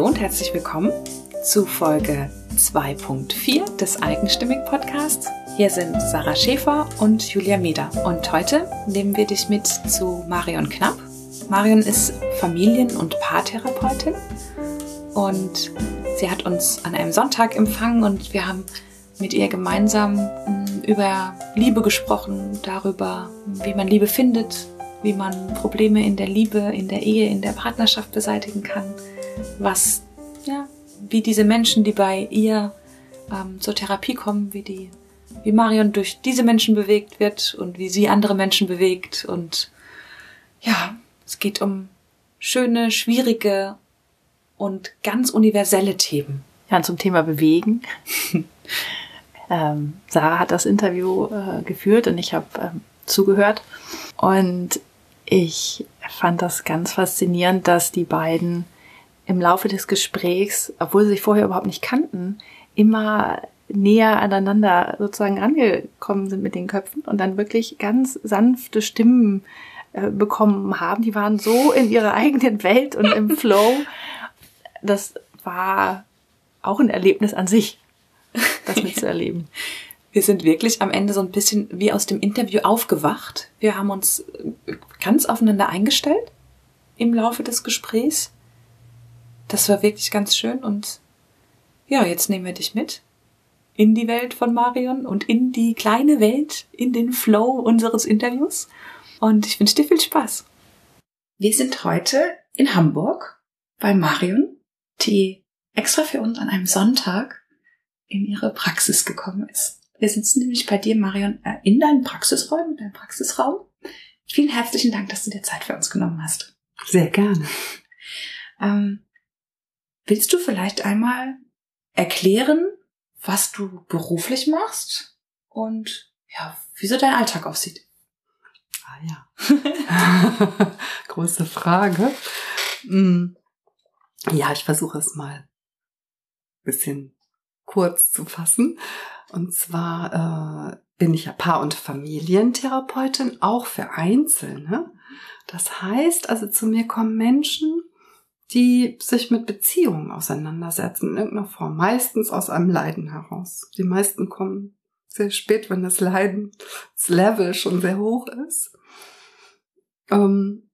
Hallo und herzlich willkommen zu Folge 2.4 des Eigenstimmig Podcasts. Hier sind Sarah Schäfer und Julia Meder. Und heute nehmen wir dich mit zu Marion Knapp. Marion ist Familien- und Paartherapeutin und sie hat uns an einem Sonntag empfangen und wir haben mit ihr gemeinsam mm, über Liebe gesprochen, darüber, wie man Liebe findet, wie man Probleme in der Liebe, in der Ehe, in der Partnerschaft beseitigen kann, was, ja, wie diese Menschen, die bei ihr ähm, zur Therapie kommen, wie die, wie Marion durch diese Menschen bewegt wird und wie sie andere Menschen bewegt und ja, es geht um schöne, schwierige und ganz universelle Themen. Ja, zum Thema Bewegen. ähm, Sarah hat das Interview äh, geführt und ich habe ähm, zugehört. Und ich fand das ganz faszinierend, dass die beiden im Laufe des Gesprächs, obwohl sie sich vorher überhaupt nicht kannten, immer näher aneinander sozusagen angekommen sind mit den Köpfen und dann wirklich ganz sanfte Stimmen äh, bekommen haben. Die waren so in ihrer eigenen Welt und im Flow. Das war auch ein Erlebnis an sich, das mitzuerleben. Wir sind wirklich am Ende so ein bisschen wie aus dem Interview aufgewacht. Wir haben uns ganz aufeinander eingestellt im Laufe des Gesprächs. Das war wirklich ganz schön und ja, jetzt nehmen wir dich mit in die Welt von Marion und in die kleine Welt, in den Flow unseres Interviews. Und ich wünsche dir viel Spaß. Wir sind heute in Hamburg bei Marion, die extra für uns an einem Sonntag in ihre Praxis gekommen ist. Wir sitzen nämlich bei dir, Marion, äh, in deinem Praxisraum, in deinem Praxisraum. Vielen herzlichen Dank, dass du dir Zeit für uns genommen hast. Sehr gerne. Ähm, willst du vielleicht einmal erklären, was du beruflich machst und ja, wie so dein Alltag aussieht? Ah ja. Große Frage. Hm. Ja, ich versuche es mal ein bisschen kurz zu fassen. Und zwar äh, bin ich ja Paar- und Familientherapeutin, auch für Einzelne. Das heißt, also zu mir kommen Menschen, die sich mit Beziehungen auseinandersetzen in irgendeiner Form, meistens aus einem Leiden heraus. Die meisten kommen sehr spät, wenn das Leiden, das Level schon sehr hoch ist. Ähm,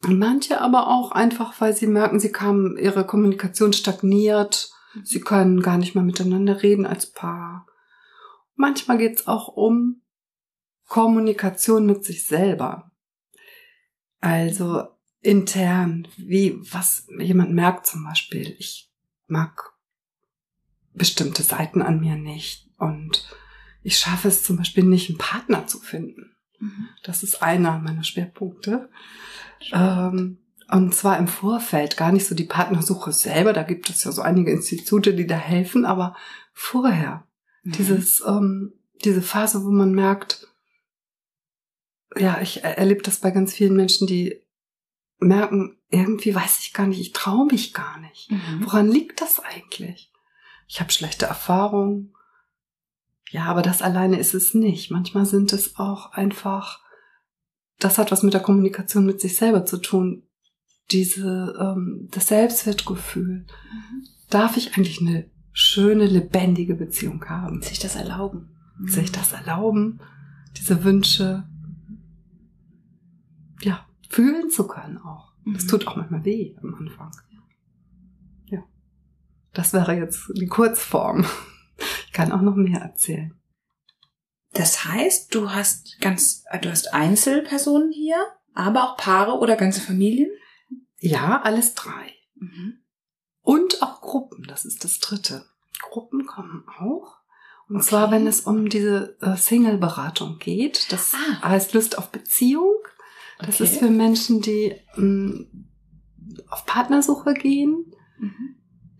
manche aber auch einfach, weil sie merken, sie kamen, ihre Kommunikation stagniert, Sie können gar nicht mehr miteinander reden als Paar. Manchmal geht es auch um Kommunikation mit sich selber. Also intern, wie, was jemand merkt zum Beispiel, ich mag bestimmte Seiten an mir nicht und ich schaffe es zum Beispiel nicht, einen Partner zu finden. Mhm. Das ist einer meiner Schwerpunkte. Ähm, und zwar im Vorfeld, gar nicht so die Partnersuche selber, da gibt es ja so einige Institute, die da helfen, aber vorher. Mhm. Dieses, ähm, diese Phase, wo man merkt, ja, ich erlebe das bei ganz vielen Menschen, die merken, irgendwie weiß ich gar nicht, ich traue mich gar nicht. Mhm. Woran liegt das eigentlich? Ich habe schlechte Erfahrungen. Ja, aber das alleine ist es nicht. Manchmal sind es auch einfach, das hat was mit der Kommunikation mit sich selber zu tun diese, ähm, das Selbstwertgefühl. Mhm. Darf ich eigentlich eine schöne, lebendige Beziehung haben? Sich das erlauben. Mhm. Sich das erlauben, diese Wünsche, ja, fühlen zu können auch. Mhm. Das tut auch manchmal weh am Anfang. Ja. Das wäre jetzt die Kurzform. Ich kann auch noch mehr erzählen. Das heißt, du hast ganz, du hast Einzelpersonen hier, aber auch Paare oder ganze Familien? Ja, alles drei. Mhm. Und auch Gruppen, das ist das dritte. Gruppen kommen auch. Und okay. zwar, wenn es um diese äh, Single-Beratung geht. Das ah. heißt Lust auf Beziehung. Das okay. ist für Menschen, die mh, auf Partnersuche gehen. Mhm.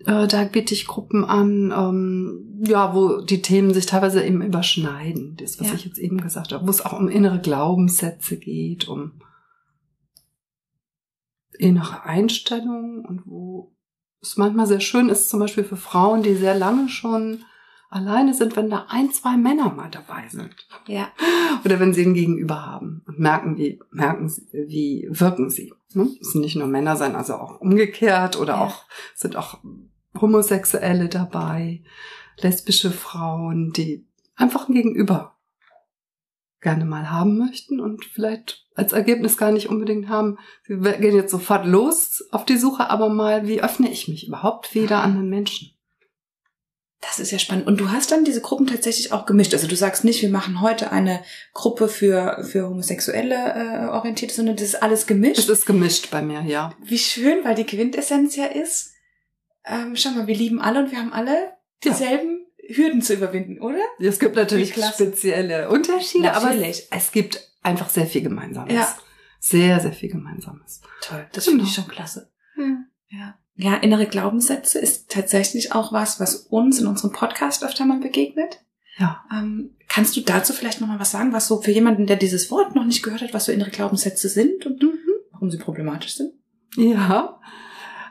Äh, da biete ich Gruppen an, ähm, ja, wo die Themen sich teilweise eben überschneiden. Das, was ja. ich jetzt eben gesagt habe, wo es auch um innere Glaubenssätze geht, um innere Einstellung und wo es manchmal sehr schön ist, zum Beispiel für Frauen, die sehr lange schon alleine sind, wenn da ein, zwei Männer mal dabei sind. Ja. Oder wenn sie ihn gegenüber haben und merken, wie, merken, sie, wie wirken sie. Ne? Es sind nicht nur Männer sein, also auch umgekehrt oder Ja. auch, sind auch Homosexuelle dabei, lesbische Frauen, die einfach ein Gegenüber gerne mal haben möchten und vielleicht als Ergebnis gar nicht unbedingt haben. Sie gehen jetzt sofort los auf die Suche, aber mal, wie öffne ich mich überhaupt wieder an den Menschen? Das ist ja spannend. Und du hast dann diese Gruppen tatsächlich auch gemischt. Also du sagst nicht, wir machen heute eine Gruppe für, für Homosexuelle äh, orientiert, sondern das ist alles gemischt. Es ist gemischt bei mir, ja. Wie schön, weil die Quintessenz ja ist, ähm, schau mal, wir lieben alle und wir haben alle Ja. dieselben Hürden zu überwinden, oder? Es gibt natürlich spezielle Unterschiede, Natürlich. aber es, es gibt einfach sehr viel Gemeinsames. Ja. Sehr, sehr viel Gemeinsames. Toll, das Genau. finde ich schon klasse. Ja. Ja, innere Glaubenssätze ist tatsächlich auch was, was uns in unserem Podcast öfter mal begegnet. Ja. Ähm, kannst du dazu vielleicht noch mal was sagen, was so für jemanden, der dieses Wort noch nicht gehört hat, was so innere Glaubenssätze sind und warum sie problematisch sind? Ja.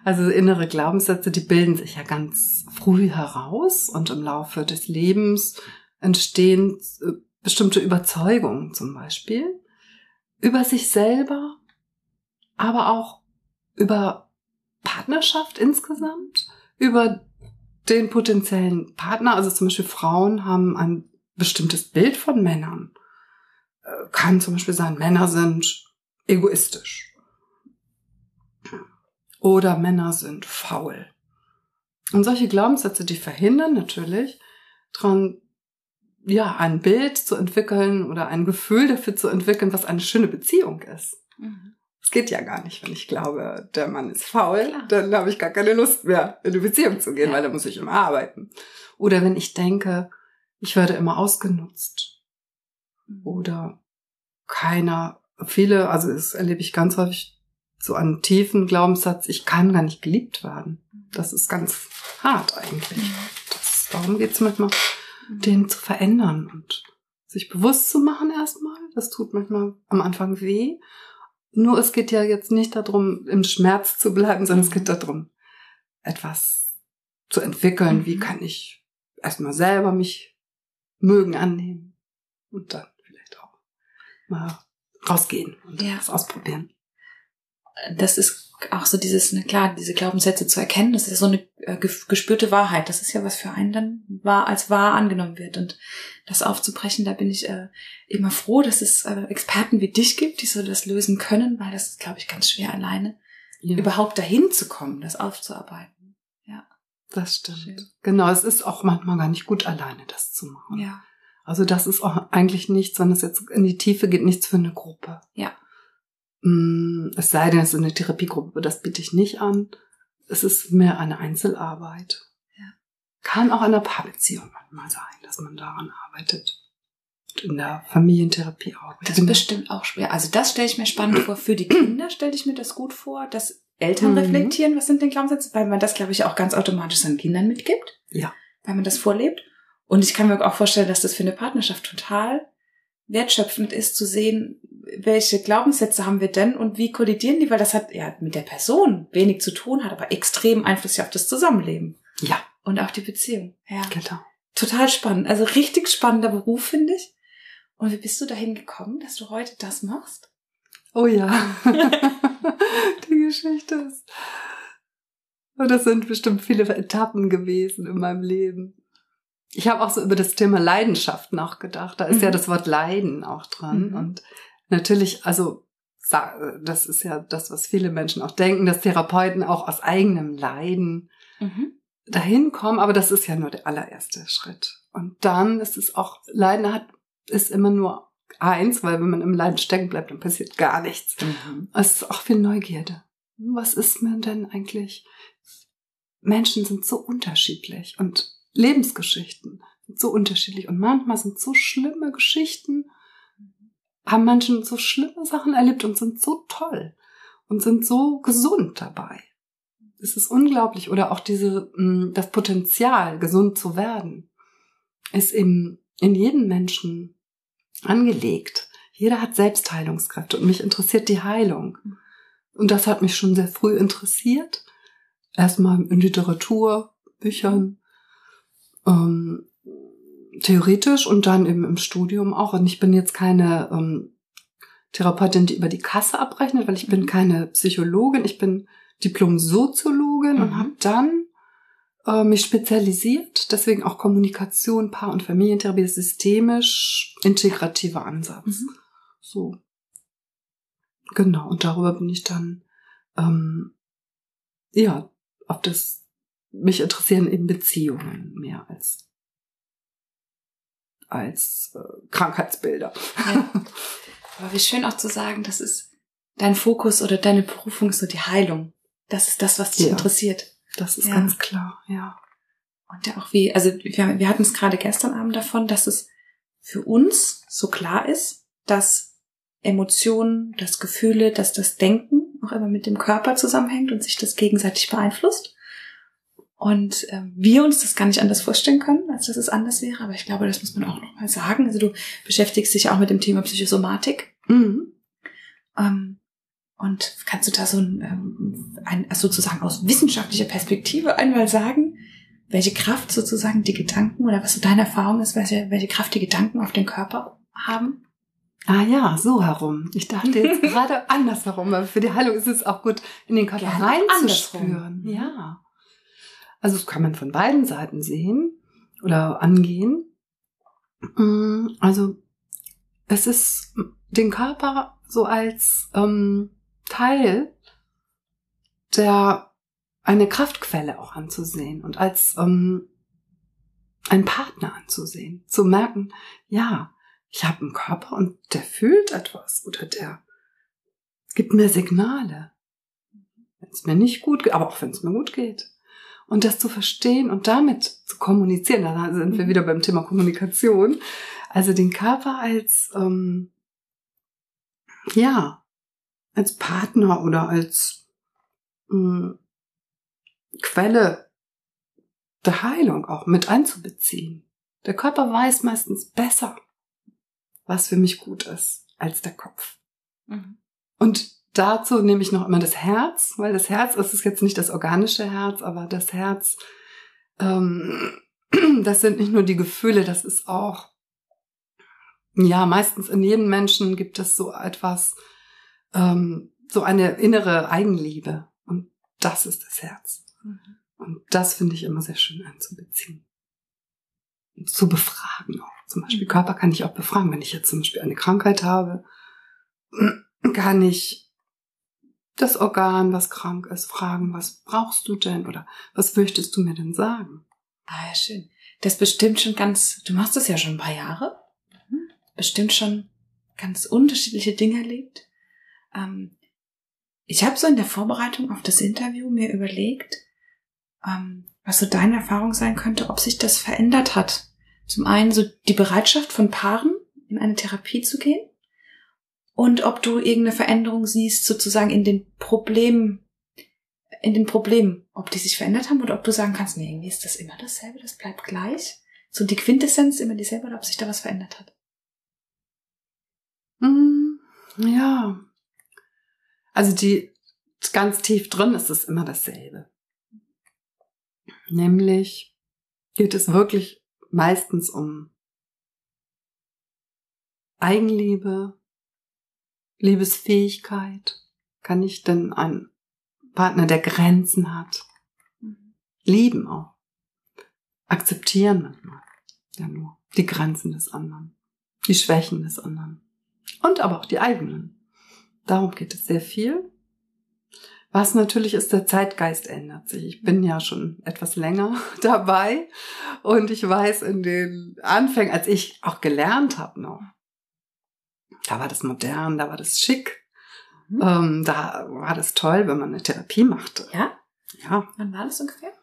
Also innere Glaubenssätze, die bilden sich ja ganz früh heraus und im Laufe des Lebens entstehen äh, bestimmte Überzeugungen zum Beispiel über sich selber, aber auch über Partnerschaft insgesamt, über den potenziellen Partner. Also zum Beispiel Frauen haben ein bestimmtes Bild von Männern. Äh, Kann zum Beispiel sein, Männer sind egoistisch oder Männer sind faul. Und solche Glaubenssätze, die verhindern natürlich dran, ja, ein Bild zu entwickeln oder ein Gefühl dafür zu entwickeln, was eine schöne Beziehung ist. Es geht ja gar nicht, wenn ich glaube, der Mann ist faul, Klar. dann habe ich gar keine Lust mehr, in eine Beziehung zu gehen, Ja. weil da muss ich immer arbeiten. Oder wenn ich denke, ich werde immer ausgenutzt oder keiner, viele, also das erlebe ich ganz häufig, so einen tiefen Glaubenssatz, ich kann gar nicht geliebt werden. Das ist ganz hart eigentlich. Das, darum geht es manchmal, den zu verändern und sich bewusst zu machen erstmal. Das tut manchmal am Anfang weh. Nur es geht ja jetzt nicht darum, im Schmerz zu bleiben, sondern es geht darum, etwas zu entwickeln. Wie Mhm. kann ich erstmal selber mich mögen annehmen und dann vielleicht auch mal rausgehen und Ja. was ausprobieren. das ist auch so dieses, na klar, diese Glaubenssätze zu erkennen, das ist so eine äh, gespürte Wahrheit. Das ist ja was für einen dann wahr, als wahr angenommen wird. Und das aufzubrechen, da bin ich äh, immer froh, dass es äh, Experten wie dich gibt, die so das lösen können, weil das ist, glaube ich, ganz schwer alleine, Ja. überhaupt dahin zu kommen, das aufzuarbeiten. Das stimmt. Schön. Genau, es ist auch manchmal gar nicht gut, alleine das zu machen. Ja. Also das ist auch eigentlich nichts, wenn es jetzt in die Tiefe geht, nichts für eine Gruppe. Ja. Mm, Es sei denn, es ist eine Therapiegruppe, das biete ich nicht an. Es ist mehr eine Einzelarbeit. Ja. Kann auch in einer Paarbeziehung manchmal sein, dass man daran arbeitet. Und in der Familientherapie auch. Das ist bestimmt auch schwer. Also das stelle ich mir spannend vor. Für die Kinder stelle ich mir das gut vor, dass Eltern Mhm. reflektieren, was sind denn Glaubenssätze, weil man das, glaube ich, auch ganz automatisch seinen Kindern mitgibt. Ja. Weil man das vorlebt. Und ich kann mir auch vorstellen, dass das für eine Partnerschaft total wertschöpfend ist, zu sehen, welche Glaubenssätze haben wir denn und wie kollidieren die, weil das hat ja mit der Person wenig zu tun, hat aber extrem Einfluss ja auf das Zusammenleben Ja, und auf die Beziehung. Ja genau. total spannend. Also richtig spannender Beruf, finde ich. Und wie bist du dahin gekommen, dass du heute das machst? Oh ja. Die Geschichte ist. Und das sind bestimmt viele Etappen gewesen in meinem Leben. Ich habe auch so über das Thema Leidenschaft nachgedacht. Da ist Mhm. ja das Wort Leiden auch dran. Mhm. Und natürlich, also das ist ja das, was viele Menschen auch denken, dass Therapeuten auch aus eigenem Leiden dahin kommen, aber das ist ja nur der allererste Schritt. Und dann ist es auch, Leiden hat, ist immer nur eins, weil wenn man im Leiden stecken bleibt, dann passiert gar nichts. Mhm. Es ist auch viel Neugierde. Was ist mir denn eigentlich? Menschen sind so unterschiedlich und Lebensgeschichten sind so unterschiedlich und manchmal sind so schlimme Geschichten, haben Menschen so schlimme Sachen erlebt und sind so toll und sind so gesund dabei. Es ist unglaublich. Oder auch diese, mh, das Potenzial, gesund zu werden, ist im, in jedem Menschen angelegt. Jeder hat Selbstheilungskräfte und mich interessiert die Heilung. Und das hat mich schon sehr früh interessiert. Erstmal in Literatur, Büchern. Ähm, theoretisch und dann eben im Studium auch. Und ich bin jetzt keine ähm, Therapeutin, die über die Kasse abrechnet, weil ich bin mhm. keine Psychologin, ich bin Diplom-Soziologin mhm. und habe dann äh, mich spezialisiert, deswegen auch Kommunikation, Paar- und Familientherapie, systemisch integrativer Ansatz. Mhm. So. Genau, und darüber bin ich dann, ähm, ja, auf das, mich interessieren eben Beziehungen mehr als, als äh, Krankheitsbilder. Ja. Aber wie schön auch zu sagen, das ist dein Fokus oder deine Berufung ist so die Heilung. Das ist das, was dich ja. interessiert. Das ist ja. ganz klar, ja. Und ja auch wie, also wir, wir hatten es gerade gestern Abend davon, dass es für uns so klar ist, dass Emotionen, das Gefühle, dass das Denken auch immer mit dem Körper zusammenhängt und sich das gegenseitig beeinflusst. Und äh, wir uns das gar nicht anders vorstellen können, als dass es anders wäre. Aber ich glaube, das muss man auch nochmal sagen. Also du beschäftigst dich auch mit dem Thema Psychosomatik. Mhm. Ähm, und kannst du da so ein, ähm, ein, also sozusagen aus wissenschaftlicher Perspektive einmal sagen, welche Kraft sozusagen die Gedanken oder was so deine Erfahrung ist, welche, welche Kraft die Gedanken auf den Körper haben? Ah ja, so herum. Ich dachte jetzt gerade andersherum, weil für die Heilung ist es auch gut, in den Körper reinzuspüren. Ja. Also das kann man von beiden Seiten sehen oder angehen. Mm, also es ist den Körper so als ähm, Teil der eine Kraftquelle auch anzusehen und als ähm, ein Partner anzusehen, zu merken, ja, ich habe einen Körper und der fühlt etwas oder der gibt mir Signale, wenn es mir nicht gut geht, aber auch wenn es mir gut geht. Und das zu verstehen und damit zu kommunizieren, da sind wir wieder beim Thema Kommunikation, also den Körper als ähm, ja als Partner oder als mh, hm, Quelle der Heilung auch mit einzubeziehen. Der Körper weiß meistens besser, was für mich gut ist, als der Kopf. Mhm. Und dazu nehme ich noch immer das Herz, weil das Herz ist es jetzt nicht das organische Herz, aber das Herz, ähm, das sind nicht nur die Gefühle, das ist auch, ja, meistens in jedem Menschen gibt es so etwas, ähm, so eine innere Eigenliebe. Und das ist das Herz. Mhm. Und das finde ich immer sehr schön anzubeziehen. Und zu befragen auch. Zum Beispiel mhm. Körper kann ich auch befragen. Wenn ich jetzt zum Beispiel eine Krankheit habe, kann ich das Organ, was krank ist, fragen, was brauchst du denn oder was möchtest du mir denn sagen? Ah ja, schön. Das bestimmt schon ganz, du machst das ja schon ein paar Jahre, mhm. bestimmt schon ganz unterschiedliche Dinge erlebt. Ähm, ich habe so in der Vorbereitung auf das Interview mir überlegt, ähm, was so deine Erfahrung sein könnte, ob sich das verändert hat. Zum einen so die Bereitschaft von Paaren, in eine Therapie zu gehen und ob du irgendeine Veränderung siehst, sozusagen in den Problemen, in den Problemen, ob die sich verändert haben oder ob du sagen kannst, nee, irgendwie ist das immer dasselbe, das bleibt gleich. So die Quintessenz immer dieselbe oder ob sich da was verändert hat. Mm, ja, also die ganz tief drin ist es immer dasselbe. Nämlich geht es wirklich meistens um Eigenliebe, Liebesfähigkeit. Kann ich denn einen Partner, der Grenzen hat, lieben auch, akzeptieren manchmal, ja nur die Grenzen des anderen, die Schwächen des anderen und aber auch die eigenen. Darum geht es sehr viel. Was natürlich ist, der Zeitgeist ändert sich. Ich bin ja schon etwas länger dabei und ich weiß in den Anfängen, als ich auch gelernt habe noch, da war das modern, da war das schick, mhm. ähm, da war das toll, wenn man eine Therapie machte. Ja? Ja. Wann war das ungefähr?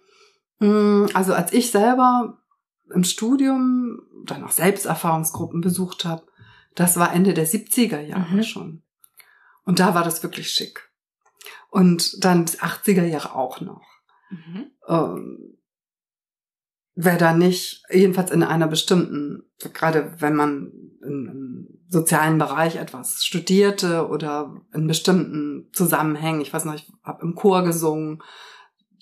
Mm, also als ich selber im Studium dann auch Selbsterfahrungsgruppen besucht habe, das war Ende der 70er Jahre mhm. schon. Und da war das wirklich schick. Und dann 80er Jahre auch noch. Mhm. Ähm, wer da nicht, jedenfalls in einer bestimmten, gerade wenn man im sozialen Bereich etwas studierte oder in bestimmten Zusammenhängen, ich weiß noch, ich habe im Chor gesungen,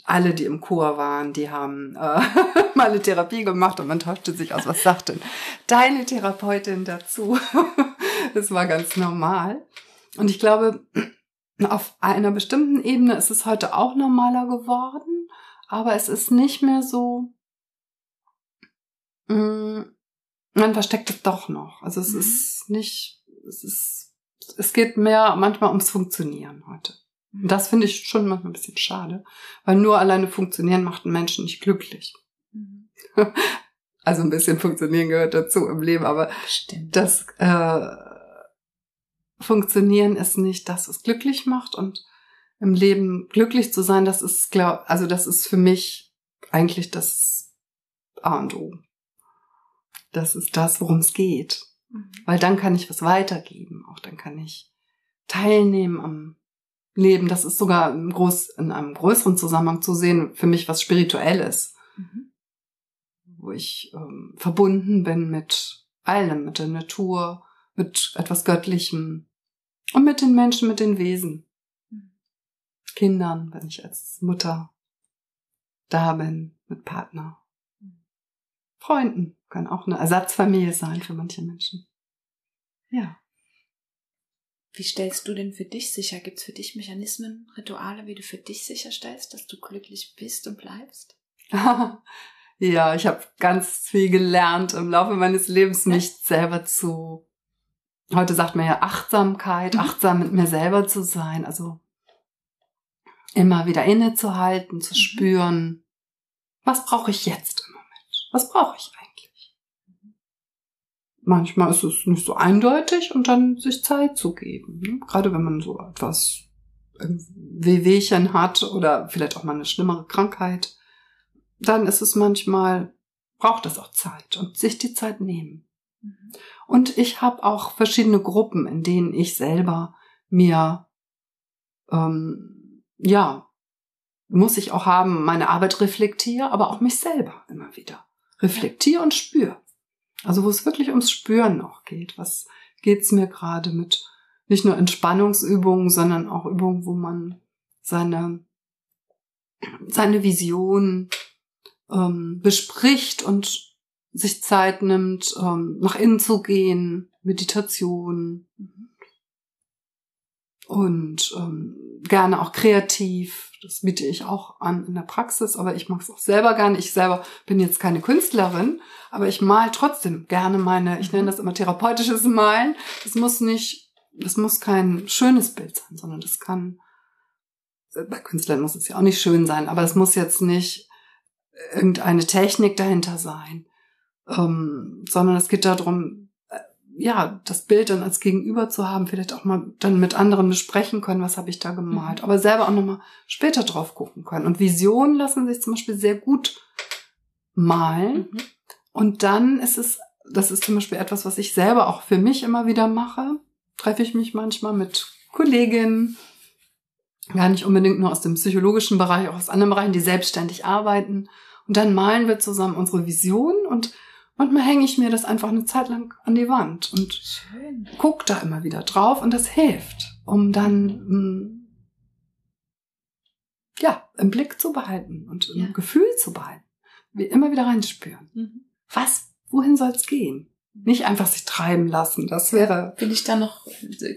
alle, die im Chor waren, die haben äh, mal eine Therapie gemacht und man tauschte sich aus, was sagt denn deine Therapeutin dazu? das war ganz normal. Und ich glaube, auf einer bestimmten Ebene ist es heute auch normaler geworden, aber es ist nicht mehr so, man versteckt es doch noch. Also es mhm. ist nicht, es ist, es geht mehr manchmal ums Funktionieren heute. Und das finde ich schon manchmal ein bisschen schade, weil nur alleine funktionieren macht einen Menschen nicht glücklich. Mhm. Also ein bisschen funktionieren gehört dazu im Leben, aber Stimmt. das äh, Funktionieren ist nicht das, was glücklich macht und im Leben glücklich zu sein, das ist glaub, also das ist für mich eigentlich das A und O. Das ist das, worum es geht. Mhm. Weil dann kann ich was weitergeben. Auch dann kann ich teilnehmen am Leben. Das ist sogar im Groß, in einem größeren Zusammenhang zu sehen, für mich was Spirituelles. Mhm. Wo ich ähm, verbunden bin mit allem, mit der Natur, mit etwas Göttlichem und mit den Menschen, mit den Wesen. Mhm. Kindern, wenn ich als Mutter da bin, mit Partner. Mhm. Freunden kann auch eine Ersatzfamilie sein für manche Menschen. Ja. Wie stellst du denn für dich sicher? Gibt es für dich Mechanismen, Rituale, wie du für dich sicherstellst, dass du glücklich bist und bleibst? ja, ich habe ganz viel gelernt im Laufe meines Lebens, ja. mich selber zu. Heute sagt man ja Achtsamkeit, mhm. achtsam mit mir selber zu sein, also immer wieder innezuhalten, zu mhm. spüren, was brauche ich jetzt im Moment? Was brauche ich eigentlich? Manchmal ist es nicht so eindeutig und dann sich Zeit zu geben. Ne? Gerade wenn man so etwas Wehwehchen hat oder vielleicht auch mal eine schlimmere Krankheit, dann ist es manchmal, braucht es auch Zeit und sich die Zeit nehmen. Mhm. Und ich habe auch verschiedene Gruppen, in denen ich selber mir, ähm, ja, muss ich auch haben, meine Arbeit reflektiere, aber auch mich selber immer wieder reflektiere und spüre. Also wo es wirklich ums Spüren noch geht. Was geht's mir gerade mit nicht nur Entspannungsübungen, sondern auch Übungen, wo man seine, seine Vision ähm, bespricht und sich Zeit nimmt, ähm, nach innen zu gehen, Meditation und ähm, gerne auch kreativ das biete ich auch an in der Praxis, aber ich mag es auch selber gerne. Ich selber bin jetzt keine Künstlerin, aber ich mal trotzdem gerne meine, ich nenne das immer therapeutisches Malen. Das muss nicht, das muss kein schönes Bild sein, sondern das kann, bei Künstlern muss es ja auch nicht schön sein, aber es muss jetzt nicht irgendeine Technik dahinter sein, ähm, sondern es geht darum, ja, das Bild dann als Gegenüber zu haben, vielleicht auch mal dann mit anderen besprechen können, was habe ich da gemalt, mhm. aber selber auch nochmal später drauf gucken können. Und Visionen lassen sich zum Beispiel sehr gut malen. Mhm. Und dann ist es, das ist zum Beispiel etwas, was ich selber auch für mich immer wieder mache. Treffe ich mich manchmal mit Kolleginnen, gar nicht unbedingt nur aus dem psychologischen Bereich, auch aus anderen Bereichen, die selbstständig arbeiten. Und dann malen wir zusammen unsere Vision und Manchmal hänge ich mir das einfach eine Zeit lang an die Wand und Schön. guck da immer wieder drauf und das hilft, um dann mm, ja im Blick zu behalten und im ja. Gefühl zu behalten. Wir immer wieder reinspüren. Mhm. Was, wohin soll es gehen? Nicht einfach sich treiben lassen. Das wäre. Bin ich da noch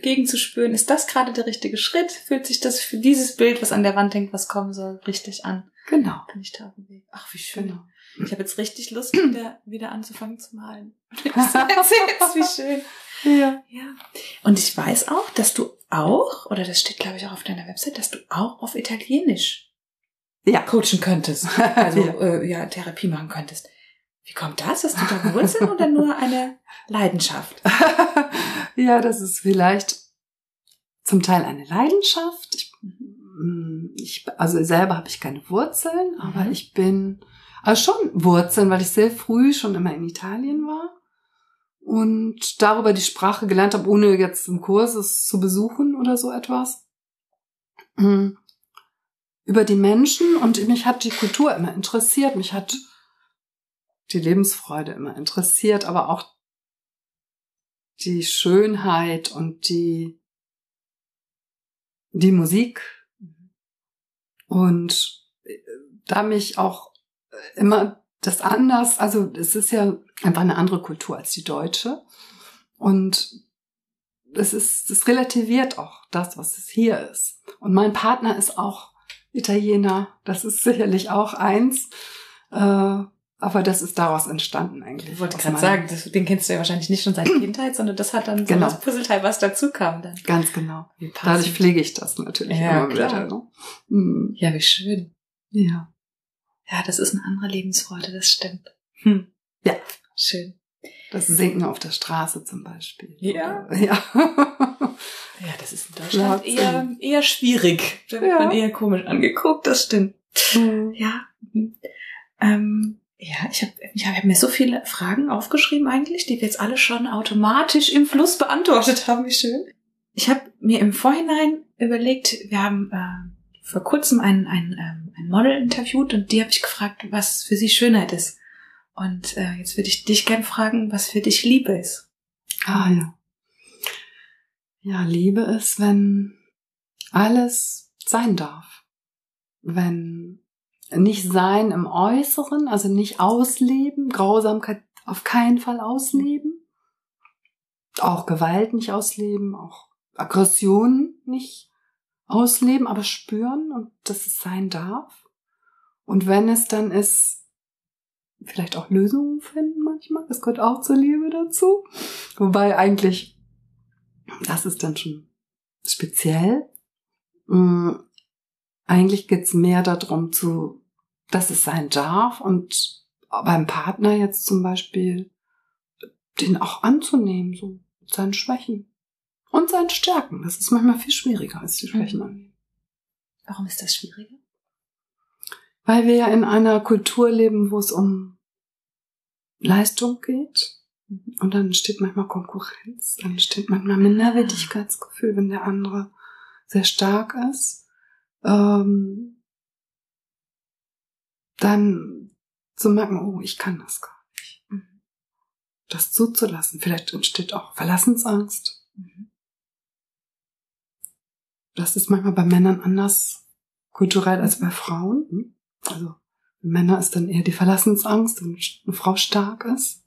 gegenzuspüren? Ist das gerade der richtige Schritt? Fühlt sich das für dieses Bild, was an der Wand hängt, was kommen soll, richtig an? Genau. Bin ich da auf dem Weg? Ach, wie schön. Genau. Ich habe jetzt richtig Lust, wieder, wieder anzufangen zu malen. wie schön. Ja. ja. Und ich weiß auch, dass du auch, oder das steht, glaube ich, auch auf deiner Website, dass du auch auf Italienisch ja. coachen könntest. Also ja. Äh, ja, Therapie machen könntest. Wie kommt das? Hast du da Wurzeln oder nur eine Leidenschaft? ja, das ist vielleicht zum Teil eine Leidenschaft. Ich, mm, ich also selber habe ich keine Wurzeln, aber mhm. ich bin also schon Wurzeln, weil ich sehr früh schon immer in Italien war und darüber die Sprache gelernt habe, ohne jetzt im Kurs es zu besuchen oder so etwas. Hm. Über die Menschen und mich hat die Kultur immer interessiert, mich hat die Lebensfreude immer interessiert, aber auch die Schönheit und die, die Musik. Und da mich auch immer das anders, also es ist ja einfach eine andere Kultur als die deutsche. Und es ist, es relativiert auch das, was es hier ist. Und mein Partner ist auch Italiener. Das ist sicherlich auch eins. Äh, aber das ist daraus entstanden eigentlich. Ich wollte gerade sagen, das, den kennst du ja wahrscheinlich nicht schon seit Kindheit, sondern das hat dann genau. so das Puzzleteil, was dazu kam dann. Ganz genau. Dadurch pflege ich das natürlich ja, immer klar. wieder. Ne? Mhm. Ja, wie schön. Ja. Ja, das ist eine andere Lebensfreude, das stimmt. Hm. Ja. Schön. Das Sinken auf der Straße zum Beispiel. Ja. Oder- Ja. Ja, das ist in Deutschland eher, eher schwierig. Da wird Ja. man eher komisch angeguckt, das stimmt. Mhm. Ja. mhm. Ähm, ja, ich habe ich hab mir so viele Fragen aufgeschrieben eigentlich, die wir jetzt alle schon automatisch im Fluss beantwortet haben. Wie schön. Ich habe mir im Vorhinein überlegt, wir haben äh, vor kurzem ein, ein, ähm, ein Model interviewt und die habe ich gefragt, was für sie Schönheit ist. Und äh, jetzt würde ich dich gern fragen, was für dich Liebe ist. Ah ja. Ja, Liebe ist, wenn alles sein darf. Wenn nicht sein im Äußeren, also nicht ausleben, Grausamkeit auf keinen Fall ausleben, auch Gewalt nicht ausleben, auch Aggression nicht ausleben, aber spüren und dass es sein darf. Und wenn es dann ist, vielleicht auch Lösungen finden manchmal, das gehört auch zur Liebe dazu. Wobei eigentlich, das ist dann schon speziell. Mm, Eigentlich geht's mehr darum zu, dass es sein darf und beim Partner jetzt zum Beispiel den auch anzunehmen, so mit seinen Schwächen und seinen Stärken. Das ist manchmal viel schwieriger als die Schwächen annehmen. Warum ist das schwieriger? Weil wir ja in einer Kultur leben, wo es um Leistung geht. Und dann steht manchmal Konkurrenz, dann steht manchmal Minderwertigkeitsgefühl, wenn der andere sehr stark ist. Ähm, dann zu merken, oh, ich kann das gar nicht. Mhm. Das zuzulassen. Vielleicht entsteht auch Verlassensangst. Das ist manchmal bei Männern anders kulturell als bei Frauen. hm? Also bei Männern ist dann eher die Verlassensangst, wenn eine Frau stark ist.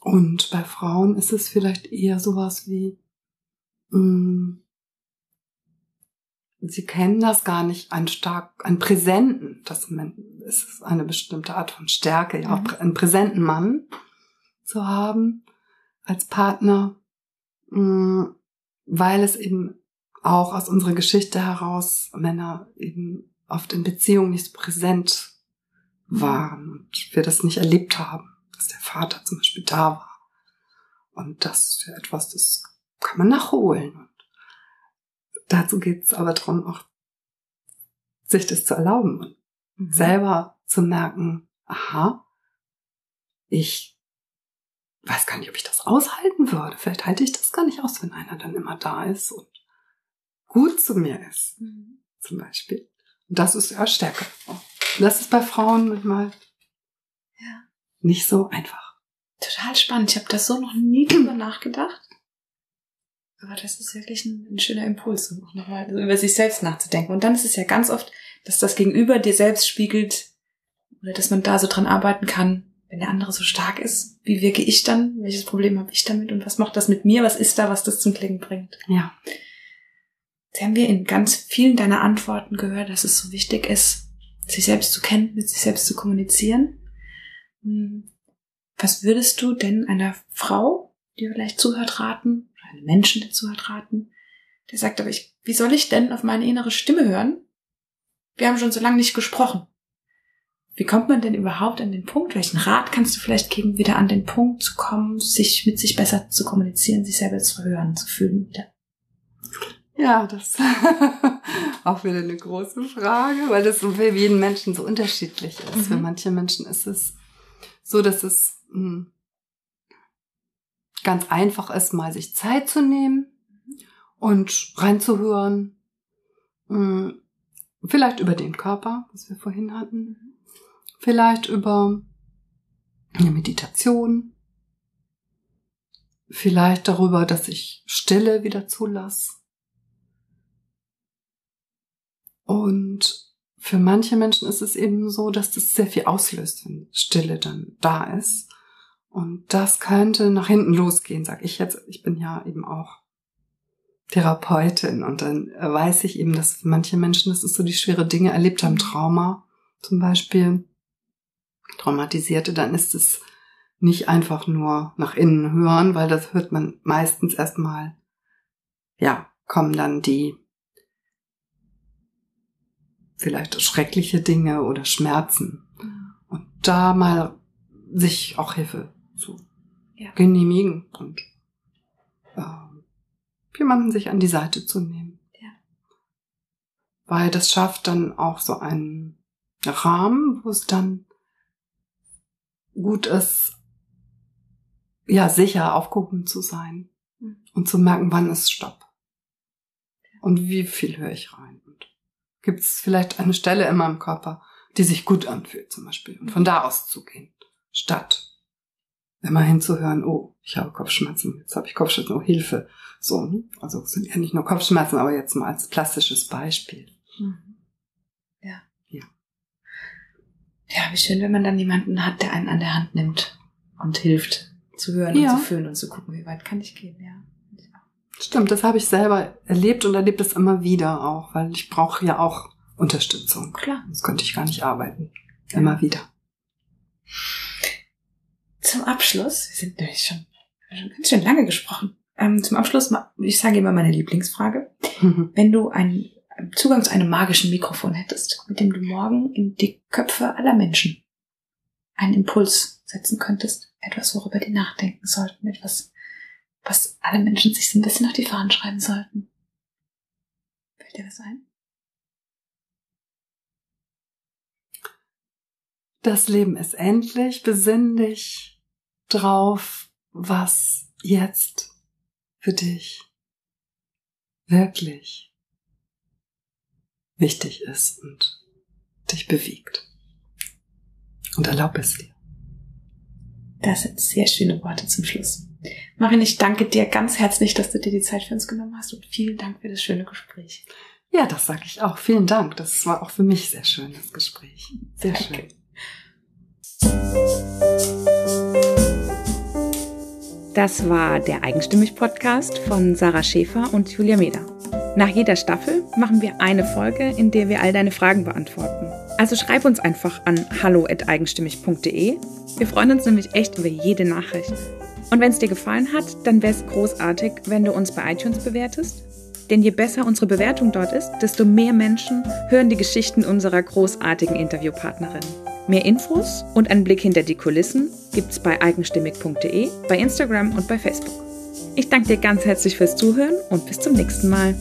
Und bei Frauen ist es vielleicht eher sowas wie, mh, sie kennen das gar nicht, einen stark, einen präsenten, das ist eine bestimmte Art von Stärke, ja, auch Mhm. einen präsenten Mann zu haben als Partner, mh, weil es eben auch aus unserer Geschichte heraus Männer eben oft in Beziehungen nicht so präsent waren und wir das nicht erlebt haben, dass der Vater zum Beispiel da war. Und das ist ja etwas, das kann man nachholen. Und dazu geht es aber darum, auch sich das zu erlauben und Mhm. selber zu merken, aha, ich weiß gar nicht, ob ich das aushalten würde. Vielleicht halte ich das gar nicht aus, wenn einer dann immer da ist und gut zu mir ist, Mhm. zum Beispiel. Und das ist ja Stärke. Das ist bei Frauen manchmal Ja. nicht so einfach. Total spannend. Ich habe das so noch nie drüber nachgedacht. Aber das ist wirklich ein, ein schöner Impuls, um auch nochmal über sich selbst nachzudenken. Und dann ist es ja ganz oft, dass das Gegenüber dir selbst spiegelt oder dass man da so dran arbeiten kann, wenn der andere so stark ist. Wie wirke ich dann? Welches Problem habe ich damit? Und was macht das mit mir? Was ist da, was das zum Klingen bringt? Ja. Jetzt haben wir in ganz vielen deiner Antworten gehört, dass es so wichtig ist, sich selbst zu kennen, mit sich selbst zu kommunizieren. Hm, Was würdest du denn einer Frau, die vielleicht zuhört, raten, oder einem Menschen, der zuhört, raten, der sagt, aber ich, wie soll ich denn auf meine innere Stimme hören? Wir haben schon so lange nicht gesprochen. Wie kommt man denn überhaupt an den Punkt? Welchen Rat kannst du vielleicht geben, wieder an den Punkt zu kommen, sich mit sich besser zu kommunizieren, sich selber zu hören, zu fühlen wieder? Ja, das auch wieder eine große Frage, weil das für jeden Menschen so unterschiedlich ist. Mhm. Für manche Menschen ist es so, dass es mh, ganz einfach ist, mal sich Zeit zu nehmen und reinzuhören. Mh, Vielleicht über den Körper, was wir vorhin hatten. Vielleicht über eine Meditation. Vielleicht darüber, dass ich Stille wieder zulasse. Und für manche Menschen ist es eben so, dass das sehr viel auslöst, wenn Stille dann da ist. Und das könnte nach hinten losgehen, sag ich jetzt. Ich bin ja eben auch Therapeutin und dann weiß ich eben, dass manche Menschen, das ist so die schwere Dinge erlebt haben, Trauma zum Beispiel, Traumatisierte, dann ist es nicht einfach nur nach innen hören, weil das hört man meistens erstmal, ja, kommen dann die vielleicht schreckliche Dinge oder Schmerzen. Mhm. Und da mal sich auch Hilfe zu ja. genehmigen und äh, jemanden sich an die Seite zu nehmen. Ja. Weil das schafft dann auch so einen Rahmen, wo es dann gut ist, ja, sicher aufgehoben zu sein mhm. und zu merken, wann ist Stopp. Und wie viel höre ich rein. Und gibt es vielleicht eine Stelle in meinem Körper, die sich gut anfühlt, zum Beispiel. Und von da aus zu gehen, statt immer hinzuhören, oh, ich habe Kopfschmerzen, jetzt habe ich Kopfschmerzen, oh, Hilfe. So, ne? also es sind ja nicht nur Kopfschmerzen, aber jetzt mal als klassisches Beispiel. Mhm. Ja. Ja. Ja, wie schön, wenn man dann jemanden hat, der einen an der Hand nimmt und hilft zu hören ja. und zu fühlen und zu gucken, wie weit kann ich gehen, ja. Stimmt, das habe ich selber erlebt und erlebt es immer wieder auch, weil ich brauche ja auch Unterstützung. Klar. Sonst könnte ich gar nicht arbeiten. Ja. Immer wieder. Zum Abschluss, wir sind nämlich schon, schon ganz schön lange gesprochen. Ähm, zum Abschluss, ich sage immer meine Lieblingsfrage. Mhm. Wenn du einen Zugang zu einem magischen Mikrofon hättest, mit dem du morgen in die Köpfe aller Menschen einen Impuls setzen könntest, etwas, worüber die nachdenken sollten, etwas, was alle Menschen sich so ein bisschen auf die Fahnen schreiben sollten. Fällt dir was ein? Das Leben ist endlich, besinn dich drauf, was jetzt für dich wirklich wichtig ist und dich bewegt. Und erlaub es dir. Das sind sehr schöne Worte zum Schluss. Marin, ich danke dir ganz herzlich, dass du dir die Zeit für uns genommen hast und vielen Dank für das schöne Gespräch. Ja, das sage ich auch. Vielen Dank. Das war auch für mich sehr schön, das Gespräch. Sehr danke. schön. Das war der Eigenstimmig-Podcast von Sarah Schäfer und Julia Meder. Nach jeder Staffel machen wir eine Folge, in der wir all deine Fragen beantworten. Also schreib uns einfach an hallo.eigenstimmig.de. Wir freuen uns nämlich echt über jede Nachricht. Und wenn es dir gefallen hat, dann wäre es großartig, wenn du uns bei iTunes bewertest. Denn je besser unsere Bewertung dort ist, desto mehr Menschen hören die Geschichten unserer großartigen Interviewpartnerin. Mehr Infos und einen Blick hinter die Kulissen gibt's bei eigenstimmig.de, bei Instagram und bei Facebook. Ich danke dir ganz herzlich fürs Zuhören und bis zum nächsten Mal.